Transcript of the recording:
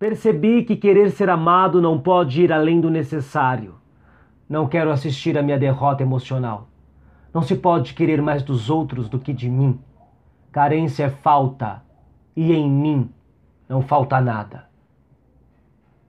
Percebi que querer ser amado não pode ir além do necessário. Não quero assistir à minha derrota emocional. Não se pode querer mais dos outros do que de mim. Carência é falta, e em mim não falta nada.